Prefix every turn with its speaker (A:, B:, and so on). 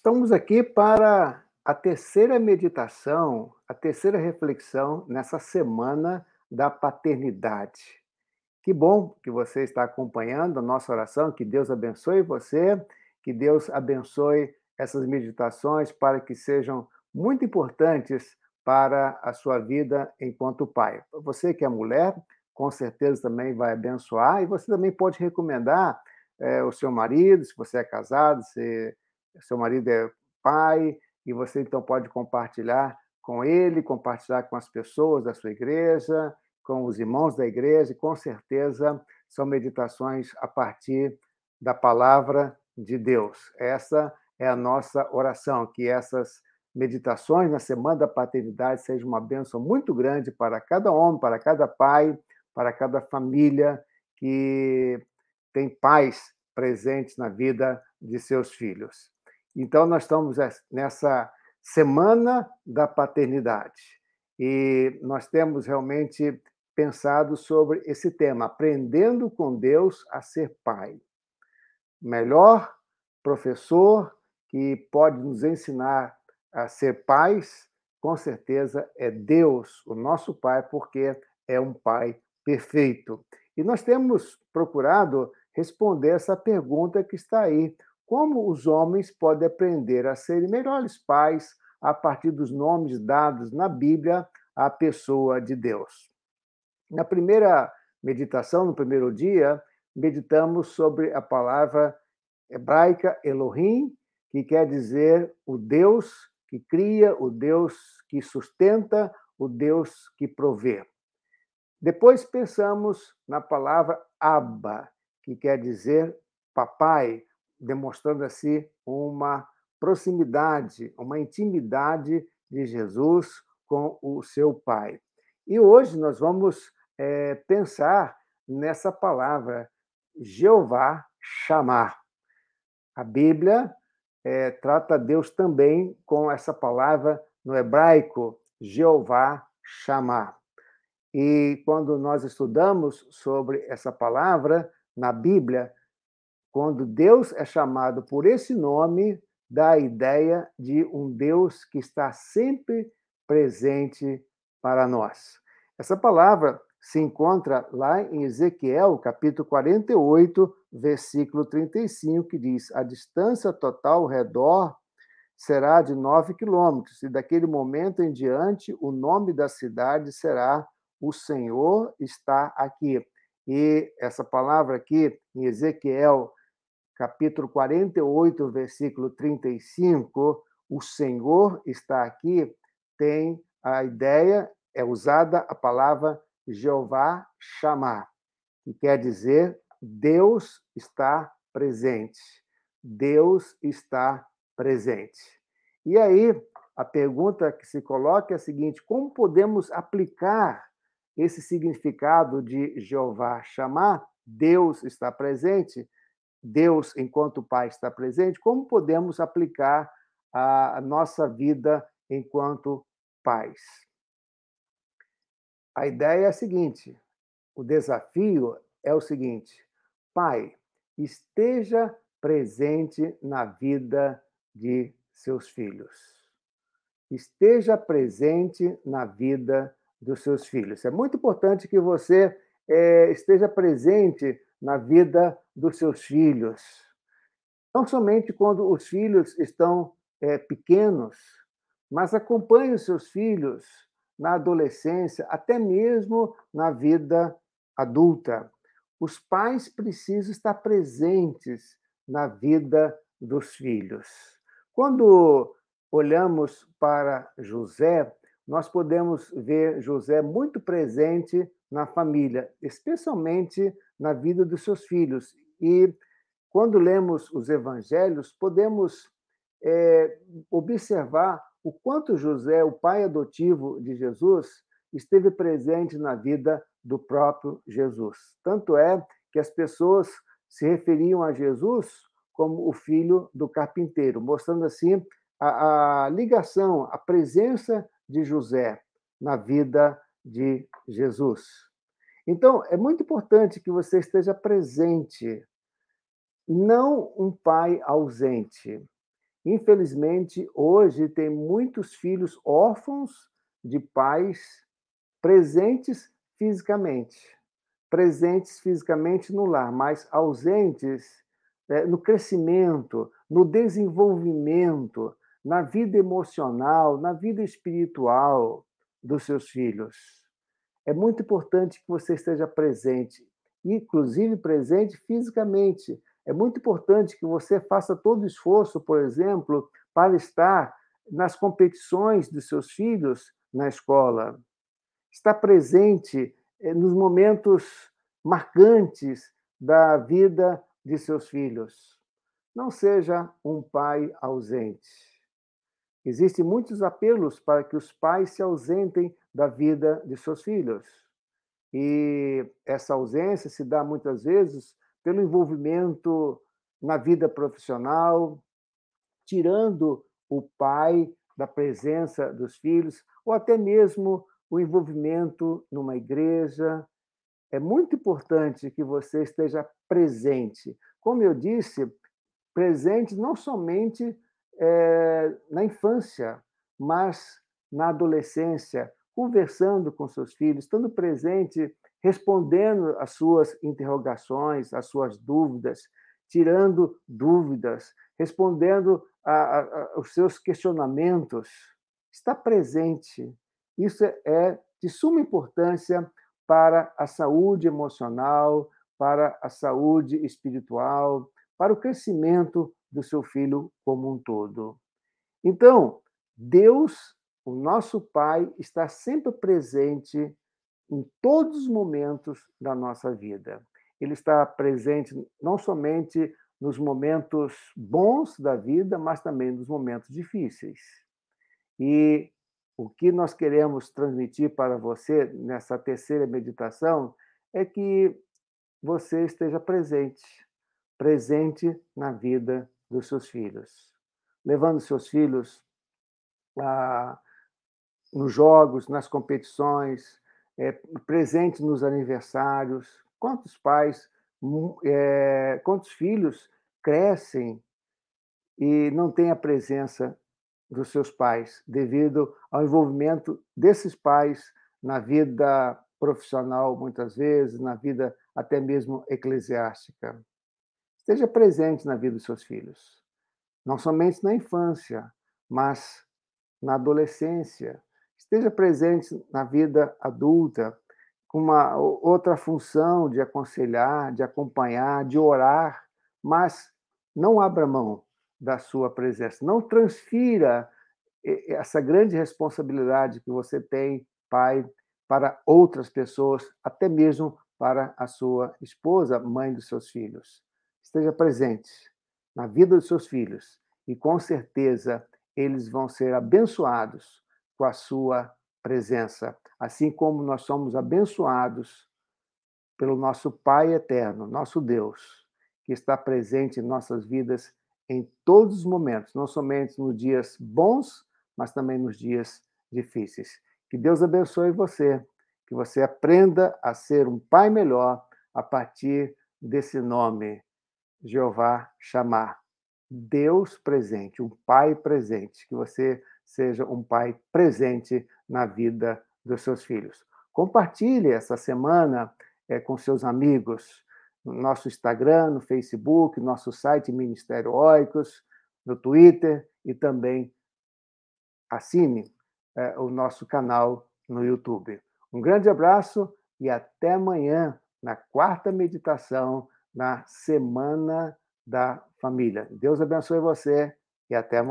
A: Estamos aqui para a terceira meditação, a terceira reflexão nessa semana da paternidade. Que bom que você está acompanhando a nossa oração, que Deus abençoe você, que Deus abençoe essas meditações para que sejam muito importantes para a sua vida enquanto pai. Você que é mulher, com certeza também vai abençoar, e você também pode recomendar é, o seu marido, se você é casado, se seu marido é pai, e você então pode compartilhar com ele, compartilhar com as pessoas da sua igreja, com os irmãos da igreja, e com certeza são meditações a partir da palavra de Deus. Essa é a nossa oração, que essas meditações na semana da paternidade sejam uma bênção muito grande para cada homem, para cada pai, para cada família que tem pais presentes na vida de seus filhos. Então, nós estamos nessa semana da paternidade e nós temos realmente pensado sobre esse tema, aprendendo com Deus a ser pai. Melhor professor que pode nos ensinar a ser pais, com certeza é Deus, o nosso Pai, porque é um Pai perfeito. E nós temos procurado responder essa pergunta que está aí: como os homens podem aprender a serem melhores pais a partir dos nomes dados na Bíblia à pessoa de Deus? Na primeira meditação, no primeiro dia, meditamos sobre a palavra hebraica Elohim, que quer dizer o Deus que cria, o Deus que sustenta, o Deus que provê. Depois pensamos na palavra Abba, que quer dizer papai, demonstrando assim uma proximidade, uma intimidade de Jesus com o seu Pai. E hoje nós vamos é, pensar nessa palavra, Jeová chamar. A Bíblia é, trata Deus também com essa palavra no hebraico, Jeová chamar. E quando nós estudamos sobre essa palavra na Bíblia, quando Deus é chamado por esse nome, dá a ideia de um Deus que está sempre presente para nós. Essa palavra se encontra lá em Ezequiel, capítulo 48, versículo 35, que diz: A distância total ao redor será de nove quilômetros, e daquele momento em diante o nome da cidade será O Senhor está aqui. E essa palavra aqui, em Ezequiel capítulo 48, versículo 35, o Senhor está aqui, tem a ideia, é usada a palavra Jeová chamar, que quer dizer Deus está presente. Deus está presente. E aí, a pergunta que se coloca é a seguinte: como podemos aplicar esse significado de Jeová chamar? Deus está presente Deus, enquanto Pai, está presente, como podemos aplicar a nossa vida enquanto pais? A ideia é a seguinte: o desafio é o seguinte, pai, esteja presente na vida de seus filhos. Esteja presente na vida dos seus filhos. É muito importante que você é, esteja presente na vida dos seus filhos. Não somente quando os filhos estão é, pequenos, mas acompanhe os seus filhos na adolescência, até mesmo na vida adulta. Os pais precisam estar presentes na vida dos filhos. Quando olhamos para José, nós podemos ver José muito presente na família, especialmente na vida dos seus filhos. E quando lemos os evangelhos, podemos é, observar o quanto José, o pai adotivo de Jesus, esteve presente na vida do próprio Jesus. Tanto é que as pessoas se referiam a Jesus como o filho do carpinteiro, mostrando assim a, a ligação, a presença de José na vida de Jesus. Então, é muito importante que você esteja presente, não um pai ausente. Infelizmente, hoje tem muitos filhos órfãos de pais presentes fisicamente, presentes fisicamente no lar, mas ausentes é, no crescimento, no desenvolvimento, na vida emocional, na vida espiritual dos seus filhos. É muito importante que você esteja presente, inclusive presente fisicamente. É muito importante que você faça todo o esforço, por exemplo, para estar nas competições dos seus filhos na escola. Estar presente eh, nos momentos marcantes da vida de seus filhos. Não seja um pai ausente. Existem muitos apelos para que os pais se ausentem da vida de seus filhos. E essa ausência se dá muitas vezes pelo envolvimento na vida profissional, tirando o pai da presença dos filhos, ou até mesmo o envolvimento numa igreja. É muito importante que você esteja presente. Como eu disse, presente não somente é, na infância, mas na adolescência, conversando com seus filhos, estando presente, respondendo às suas interrogações, às suas dúvidas, tirando dúvidas, respondendo aos seus questionamentos. Está presente. Isso é de suma importância para a saúde emocional, para a saúde espiritual, para o crescimento do seu filho como um todo. Então, Deus o nosso Pai está sempre presente em todos os momentos da nossa vida. Ele está presente não somente nos momentos bons da vida, mas também nos momentos difíceis. E o que nós queremos transmitir para você nessa terceira meditação é que você esteja presente, presente na vida dos seus filhos, levando seus filhos a nos jogos, nas competições, é, presente nos aniversários. Quantos pais, é, quantos filhos crescem e não têm a presença dos seus pais devido ao envolvimento desses pais na vida profissional, muitas vezes, na vida até mesmo eclesiástica. Esteja presente na vida dos seus filhos, não somente na infância, mas na adolescência, esteja presente na vida adulta com uma outra função de aconselhar, de acompanhar, de orar, mas não abra mão da sua presença, não transfira essa grande responsabilidade que você tem, pai, para outras pessoas, até mesmo para a sua esposa, mãe dos seus filhos. Esteja presente na vida dos seus filhos e com certeza eles vão ser abençoados com a sua presença, assim como nós somos abençoados pelo nosso Pai eterno, nosso Deus, que está presente em nossas vidas em todos os momentos, não somente nos dias bons, mas também nos dias difíceis. Que Deus abençoe você, que você aprenda a ser um pai melhor a partir desse nome, Jeová chamar. Deus presente, um pai presente, que você seja um pai presente na vida dos seus filhos. Compartilhe essa semana é, com seus amigos no nosso Instagram, no Facebook, nosso site Ministério Oicos, no Twitter e também assine é, o nosso canal no YouTube. Um grande abraço e até amanhã na quarta meditação na Semana da Família. Deus abençoe você e até amanhã.